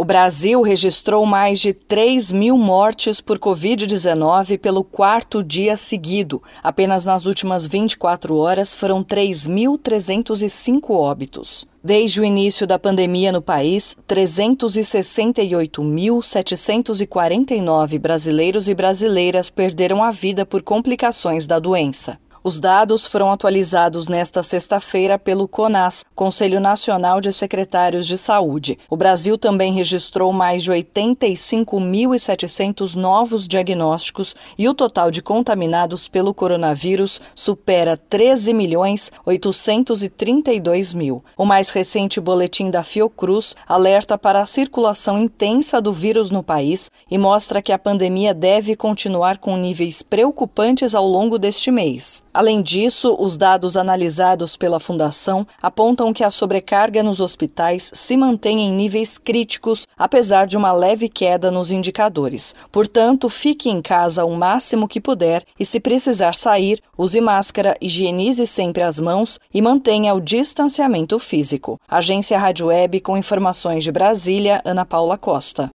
O Brasil registrou mais de 3 mil mortes por Covid-19 pelo quarto dia seguido. Apenas nas últimas 24 horas foram 3.305 óbitos. Desde o início da pandemia no país, 368.749 brasileiros e brasileiras perderam a vida por complicações da doença. Os dados foram atualizados nesta sexta-feira pelo CONAS, Conselho Nacional de Secretários de Saúde. O Brasil também registrou mais de 85.700 novos diagnósticos e o total de contaminados pelo coronavírus supera 13 milhões 832 mil. O mais recente boletim da Fiocruz alerta para a circulação intensa do vírus no país e mostra que a pandemia deve continuar com níveis preocupantes ao longo deste mês. Além disso, os dados analisados pela Fundação apontam que a sobrecarga nos hospitais se mantém em níveis críticos, apesar de uma leve queda nos indicadores. Portanto, fique em casa o máximo que puder e, se precisar sair, use máscara, higienize sempre as mãos e mantenha o distanciamento físico. Agência Rádio Web com informações de Brasília, Ana Paula Costa.